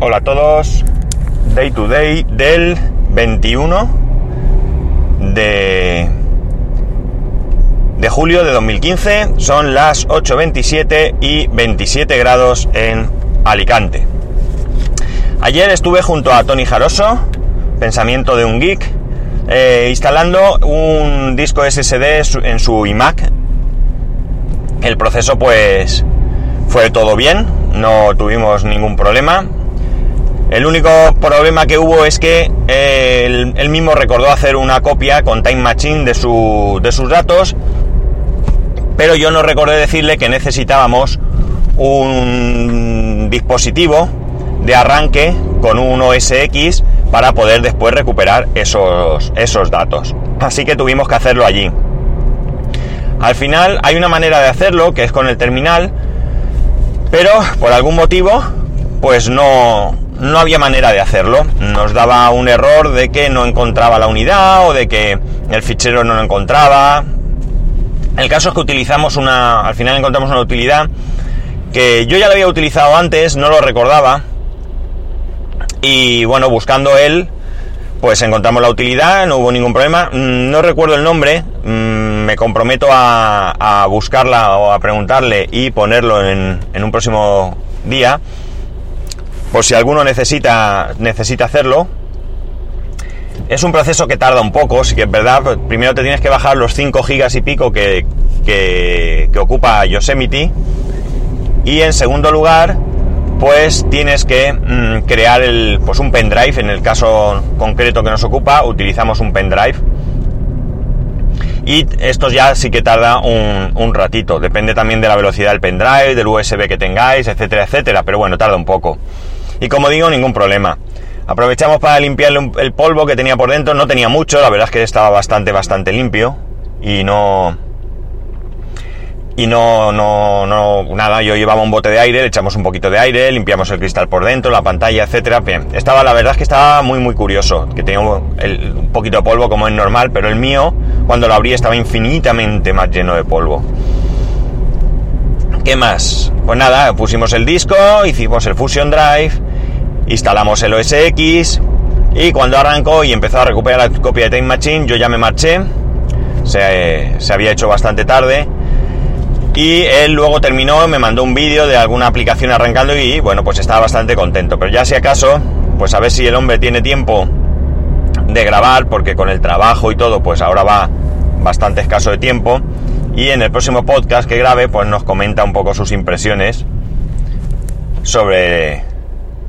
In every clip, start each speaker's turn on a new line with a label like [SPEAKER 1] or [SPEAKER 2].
[SPEAKER 1] Hola a todos. Day to day del 21 de, de julio de 2015. Son las 8.27 y 27 grados en Alicante. Ayer estuve junto a Tony Jaroso, pensamiento de un geek, eh, instalando un disco SSD en su iMac. El proceso pues fue todo bien, no tuvimos ningún problema. El único problema que hubo es que eh, él, mismo recordó hacer una copia con Time Machine de, su, de sus datos, pero yo no recordé decirle que necesitábamos un dispositivo de arranque con un OS X para poder después recuperar esos, esos datos. Así que tuvimos que hacerlo allí. Al final hay una manera de hacerlo que es con el terminal, pero por algún motivo pues no, no había manera de hacerlo. Nos daba un error de que no encontraba la unidad o de que el fichero no lo encontraba. El caso es que utilizamos una, al final encontramos una utilidad que yo ya la había utilizado antes, no lo recordaba. Y bueno, buscando él, pues encontramos la utilidad, no hubo ningún problema. Mm, no recuerdo el nombre, mm, me comprometo a, buscarla o a preguntarle y ponerlo en, un próximo día, por si alguno necesita, necesita hacerlo. Es un proceso que tarda un poco, sí que es verdad. Primero te tienes que bajar los 5 gigas y pico que, que, ocupa Yosemite. Y en segundo lugar, pues tienes que mm, crear el, pues un pendrive. En el caso concreto que nos ocupa, utilizamos un pendrive. Y esto ya sí que tarda un, ratito. Depende también de la velocidad del pendrive, del USB que tengáis, etcétera, etcétera. Pero bueno, tarda un poco. Y como digo, ningún problema. Aprovechamos para limpiar el polvo que tenía por dentro. No tenía mucho, la verdad es que estaba bastante, bastante limpio. Y no, y no, no, no, nada, yo llevaba un bote de aire, le echamos un poquito de aire, limpiamos el cristal por dentro, la pantalla, etcétera. Bien, estaba, la verdad es que estaba muy, muy curioso, que tenía un, poquito de polvo como es normal, pero el mío, cuando lo abrí, estaba infinitamente más lleno de polvo. ¿Qué más? Pues nada, pusimos el disco, hicimos el Fusion Drive, instalamos el OS X, y cuando arrancó y empezó a recuperar la copia de Time Machine, yo ya me marché, se, se había hecho bastante tarde, y él luego terminó, me mandó un vídeo de alguna aplicación arrancando y bueno, pues estaba bastante contento. Pero ya si acaso, pues a ver si el hombre tiene tiempo de grabar, porque con el trabajo y todo, pues ahora va bastante escaso de tiempo. Y en el próximo podcast que grabe, pues nos comenta un poco sus impresiones sobre,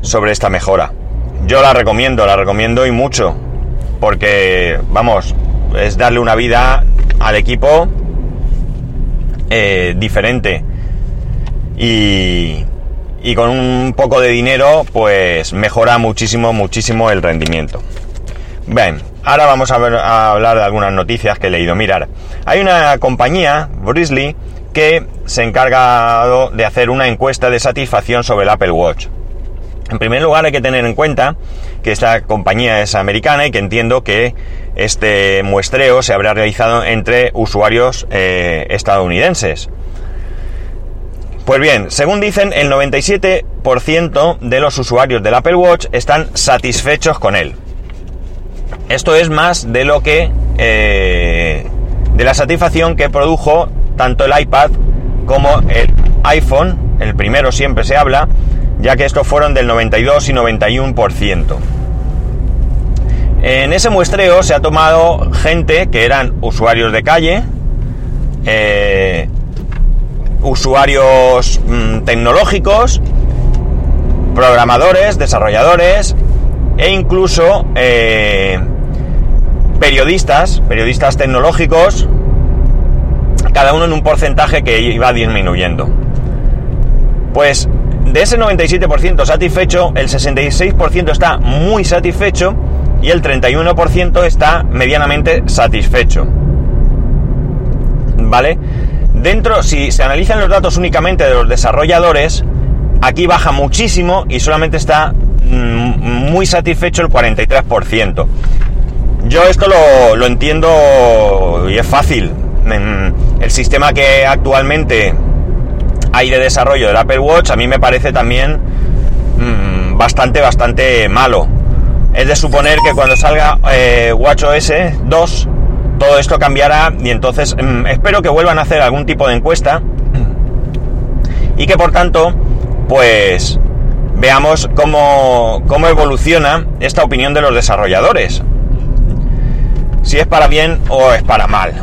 [SPEAKER 1] sobre esta mejora. Yo la recomiendo, la recomiendo y mucho, porque vamos, es darle una vida al equipo eh, diferente y, con un poco de dinero pues mejora muchísimo, muchísimo el rendimiento. Bien, ahora vamos a, ver, a hablar de algunas noticias que he leído. Mirar, hay una compañía, Brisley, que se ha encargado de hacer una encuesta de satisfacción sobre el Apple Watch. En primer lugar hay que tener en cuenta que esta compañía es americana y que entiendo que este muestreo se habrá realizado entre usuarios eh, estadounidenses. Pues bien, según dicen, el 97% de los usuarios del Apple Watch están satisfechos con él. Esto es más de lo que... Eh, de la satisfacción que produjo tanto el iPad como el iPhone, el primero siempre se habla, ya que estos fueron del 92 y 91%. En ese muestreo se ha tomado gente que eran usuarios de calle, eh, usuarios mm, tecnológicos, programadores, desarrolladores e incluso eh, periodistas, periodistas tecnológicos, cada uno en un porcentaje que iba disminuyendo. Pues de ese 97% satisfecho, el 66% está muy satisfecho y el 31% está medianamente satisfecho. ¿Vale? Dentro, si se analizan los datos únicamente de los desarrolladores, aquí baja muchísimo y solamente está mm, muy satisfecho el 43%. Yo esto lo, lo entiendo y es fácil. Mm, el sistema que actualmente hay de desarrollo del Apple Watch a mí me parece también mm, bastante, bastante malo. Es de suponer que cuando salga eh, WatchOS 2, todo esto cambiará y entonces mm, espero que vuelvan a hacer algún tipo de encuesta y que por tanto, pues veamos cómo, cómo evoluciona esta opinión de los desarrolladores. Si es para bien o es para mal.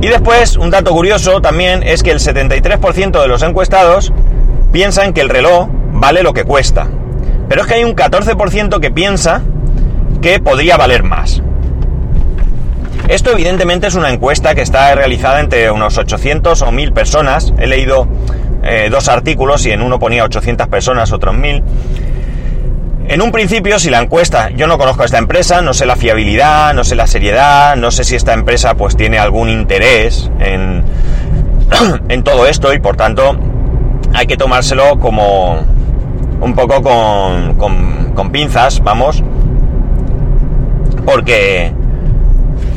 [SPEAKER 1] Y después, un dato curioso también es que el 73% de los encuestados piensan que el reloj vale lo que cuesta. Pero es que hay un 14% que piensa que podría valer más. Esto evidentemente es una encuesta que está realizada entre unos 800 o 1000 personas. He leído eh, dos artículos y en uno ponía 800 personas, otros 1000. En un principio, si la encuesta, yo no conozco a esta empresa, no sé la fiabilidad, no sé la seriedad, no sé si esta empresa pues tiene algún interés en, en todo esto y por tanto hay que tomárselo como un poco con, con, pinzas, vamos, porque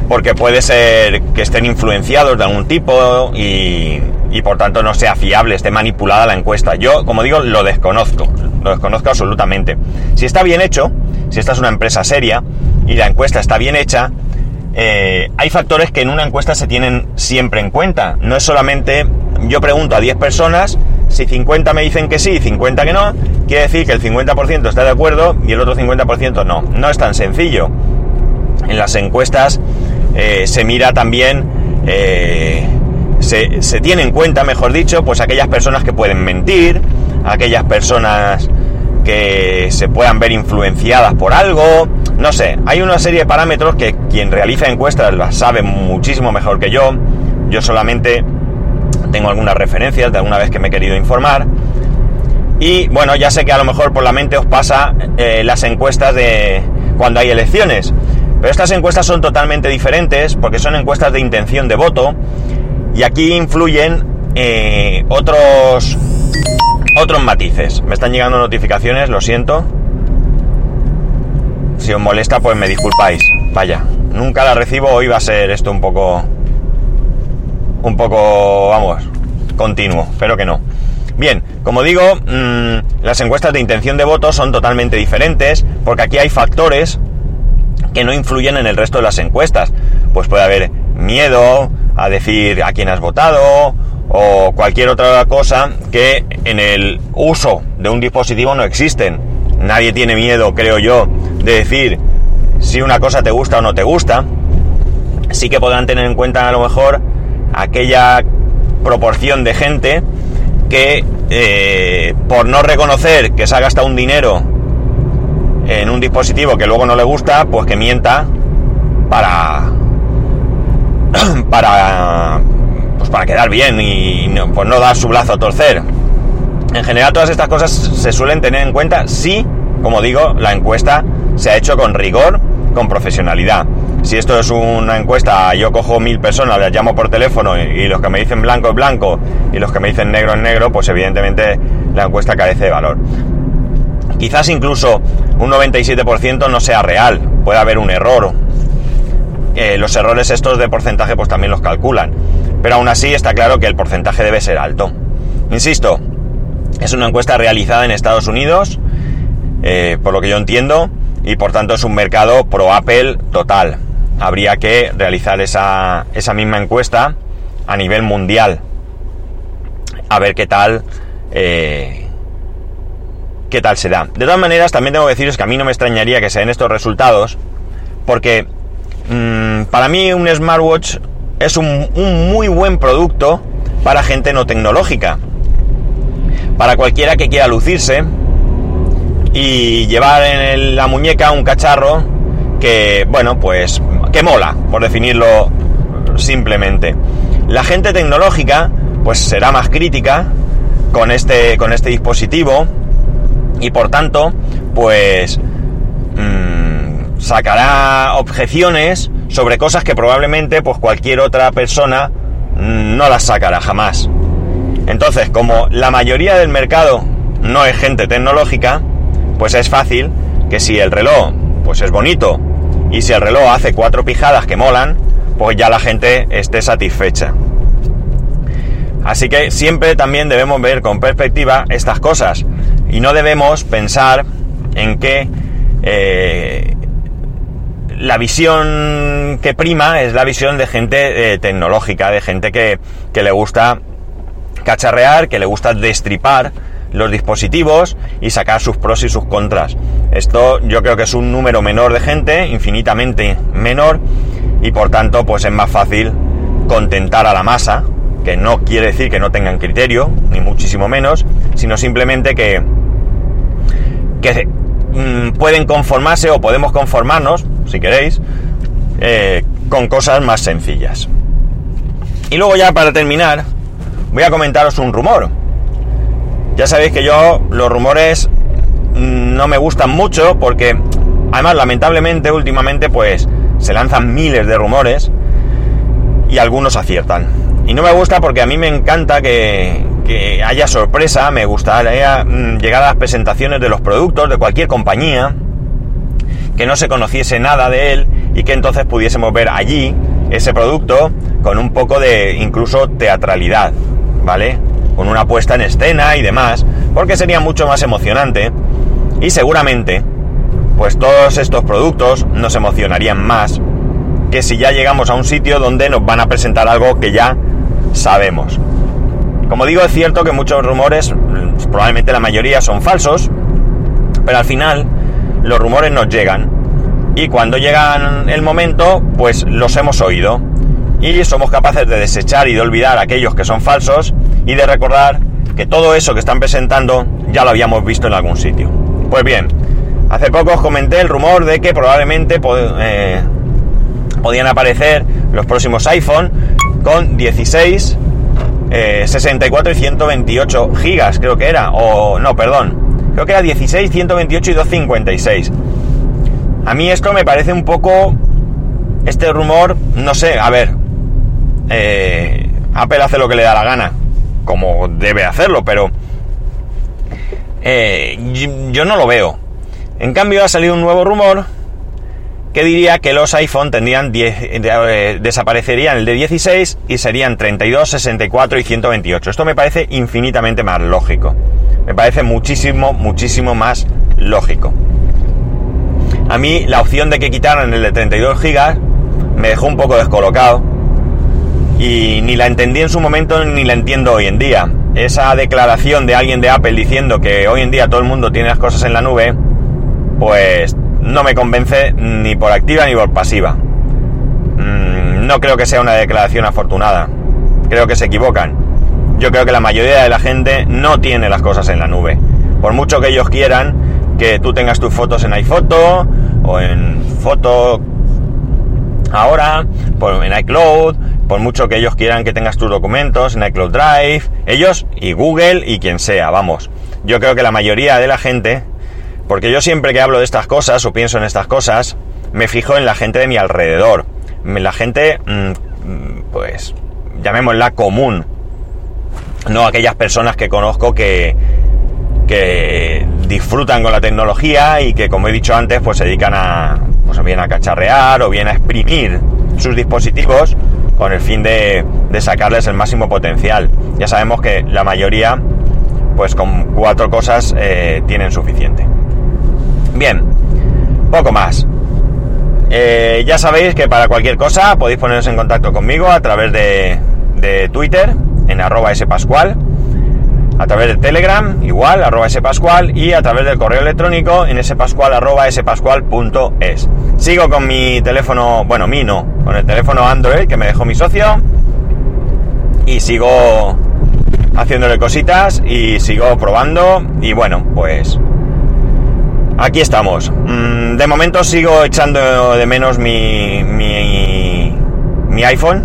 [SPEAKER 1] porque puede ser que estén influenciados de algún tipo y, y por tanto no sea fiable, esté manipulada la encuesta. Yo, como digo, lo desconozco, lo desconozco absolutamente. Si está bien hecho, si esta es una empresa seria y la encuesta está bien hecha, eh, hay factores que en una encuesta se tienen siempre en cuenta. No es solamente yo pregunto a 10 personas, si 50 me dicen que sí y 50 que no, quiere decir que el 50% está de acuerdo y el otro 50% no. No es tan sencillo. En las encuestas eh, se mira también eh, se, tiene en cuenta, mejor dicho, pues aquellas personas que pueden mentir, aquellas personas que se puedan ver influenciadas por algo, no sé, hay una serie de parámetros que quien realiza encuestas las sabe muchísimo mejor que yo, yo solamente tengo algunas referencias de alguna vez que me he querido informar, y bueno, ya sé que a lo mejor por la mente os pasa eh, las encuestas de cuando hay elecciones, pero estas encuestas son totalmente diferentes porque son encuestas de intención de voto y aquí influyen eh, otros, otros matices. Me están llegando notificaciones, lo siento. Si os molesta, pues me disculpáis. Vaya, nunca la recibo, hoy va a ser esto un poco... Un poco, vamos, continuo, espero que no. Bien, como digo, mm, las encuestas de intención de voto son totalmente diferentes porque aquí hay factores que no influyen en el resto de las encuestas. Pues puede haber miedo, a decir a quién has votado o cualquier otra cosa que en el uso de un dispositivo no existen. Nadie tiene miedo, creo yo, de decir si una cosa te gusta o no te gusta. Sí que podrán tener en cuenta a lo mejor aquella proporción de gente que eh, por no reconocer que se ha gastado un dinero en un dispositivo que luego no le gusta, pues que mienta para para, pues para quedar bien y no, pues no dar su brazo a torcer. En general todas estas cosas se suelen tener en cuenta si, como digo, la encuesta se ha hecho con rigor, con profesionalidad. Si esto es una encuesta, yo cojo mil personas, las llamo por teléfono y, los que me dicen blanco es blanco y los que me dicen negro es negro, pues evidentemente la encuesta carece de valor. Quizás incluso un 97% no sea real, puede haber un error, eh, los errores estos de porcentaje pues también los calculan. Pero aún así está claro que el porcentaje debe ser alto. Insisto, es una encuesta realizada en Estados Unidos, eh, por lo que yo entiendo, y por tanto es un mercado pro Apple total. Habría que realizar esa, esa misma encuesta a nivel mundial. A ver qué tal. Eh, qué tal se da. De todas maneras, también tengo que deciros que a mí no me extrañaría que sean estos resultados, porque Mm, para mí un smartwatch es un, muy buen producto para gente no tecnológica. Para cualquiera que quiera lucirse y llevar en la muñeca un cacharro que, bueno, pues que mola, por definirlo simplemente. La gente tecnológica, pues será más crítica con este, con este dispositivo y por tanto, pues sacará objeciones sobre cosas que probablemente pues cualquier otra persona no las sacará jamás. Entonces, como la mayoría del mercado no es gente tecnológica, pues es fácil que si el reloj pues es bonito y si el reloj hace cuatro pijadas que molan, pues ya la gente esté satisfecha. Así que siempre también debemos ver con perspectiva estas cosas Y no debemos pensar en que eh, la visión que prima es la visión de gente eh, tecnológica, de gente que, que le gusta cacharrear, que le gusta destripar los dispositivos y sacar sus pros y sus contras. Esto yo creo que es un número menor de gente, infinitamente menor, y por tanto pues es más fácil contentar a la masa, que no quiere decir que no tengan criterio, ni muchísimo menos, sino simplemente que, que mm, pueden conformarse o podemos conformarnos, si queréis, eh, con cosas más sencillas. Y luego ya para terminar, voy a comentaros un rumor. Ya sabéis que yo los rumores no me gustan mucho porque además lamentablemente últimamente pues se lanzan miles de rumores y algunos aciertan. Y no me gusta porque a mí me encanta que, haya sorpresa, me gustaría mm, llegar a las presentaciones de los productos de cualquier compañía, que no se conociese nada de él y que entonces pudiésemos ver allí ese producto con un poco de incluso teatralidad, ¿vale? Con una puesta en escena y demás, porque sería mucho más emocionante y seguramente pues todos estos productos nos emocionarían más que si ya llegamos a un sitio donde nos van a presentar algo que ya sabemos. Como digo, es cierto que muchos rumores, probablemente la mayoría son falsos, pero al final los rumores nos llegan y cuando llegan el momento, pues los hemos oído y somos capaces de desechar y de olvidar aquellos que son falsos y de recordar que todo eso que están presentando ya lo habíamos visto en algún sitio. Pues bien, hace poco os comenté el rumor de que probablemente eh, podían aparecer los próximos iPhone con 16, 64 eh, y 128 gigas, creo que era, o no, perdón, creo que era 16, 128 y 256. A mí esto me parece un poco, este rumor, no sé, a ver, eh, Apple hace lo que le da la gana, como debe hacerlo, pero eh, yo no lo veo. En cambio ha salido un nuevo rumor que diría que los iPhone tendrían 10, eh, desaparecerían el de 16 y serían 32, 64 y 128. Esto me parece infinitamente más lógico. Me parece muchísimo, muchísimo más lógico. A mí la opción de que quitaran el de 32 GB me dejó un poco descolocado y ni la entendí en su momento ni la entiendo hoy en día. Esa declaración de alguien de Apple diciendo que hoy en día todo el mundo tiene las cosas en la nube, pues no me convence ni por activa ni por pasiva. Mm, no creo que sea una declaración afortunada. Creo que se equivocan. Yo creo que la mayoría de la gente no tiene las cosas en la nube. Por mucho que ellos quieran que tú tengas tus fotos en iPhoto o en Foto ahora, por, en iCloud, por mucho que ellos quieran que tengas tus documentos en iCloud Drive, ellos y Google y quien sea, vamos. Yo creo que la mayoría de la gente porque yo siempre que hablo de estas cosas o pienso en estas cosas, me fijo en la gente de mi alrededor. La gente, mm, pues, llamémosla común. No aquellas personas que conozco que, que disfrutan con la tecnología y que, como he dicho antes, pues se dedican a, pues bien a cacharrear o bien a exprimir sus dispositivos con el fin de, de sacarles el máximo potencial. Ya sabemos que la mayoría, pues con cuatro cosas eh, tienen suficiente. Bien, poco más. Eh, ya sabéis que para cualquier cosa podéis poneros en contacto conmigo a través de, Twitter en arroba spascual, a través de Telegram igual, arroba spascual y a través del correo electrónico en spascual arroba spascual.es. Sigo con mi teléfono, bueno, mi no, con el teléfono Android que me dejó mi socio y sigo haciéndole cositas y sigo probando y bueno, pues aquí estamos. Mm, de momento sigo echando de menos mi, mi, iPhone.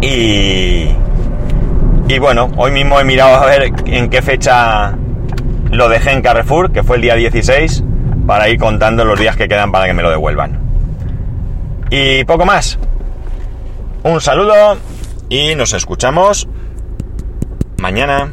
[SPEAKER 1] Y, y bueno, hoy mismo he mirado a ver en qué fecha lo dejé en Carrefour, que fue el día 16, para ir contando los días que quedan para que me lo devuelvan. Y poco más. Un saludo y nos escuchamos mañana.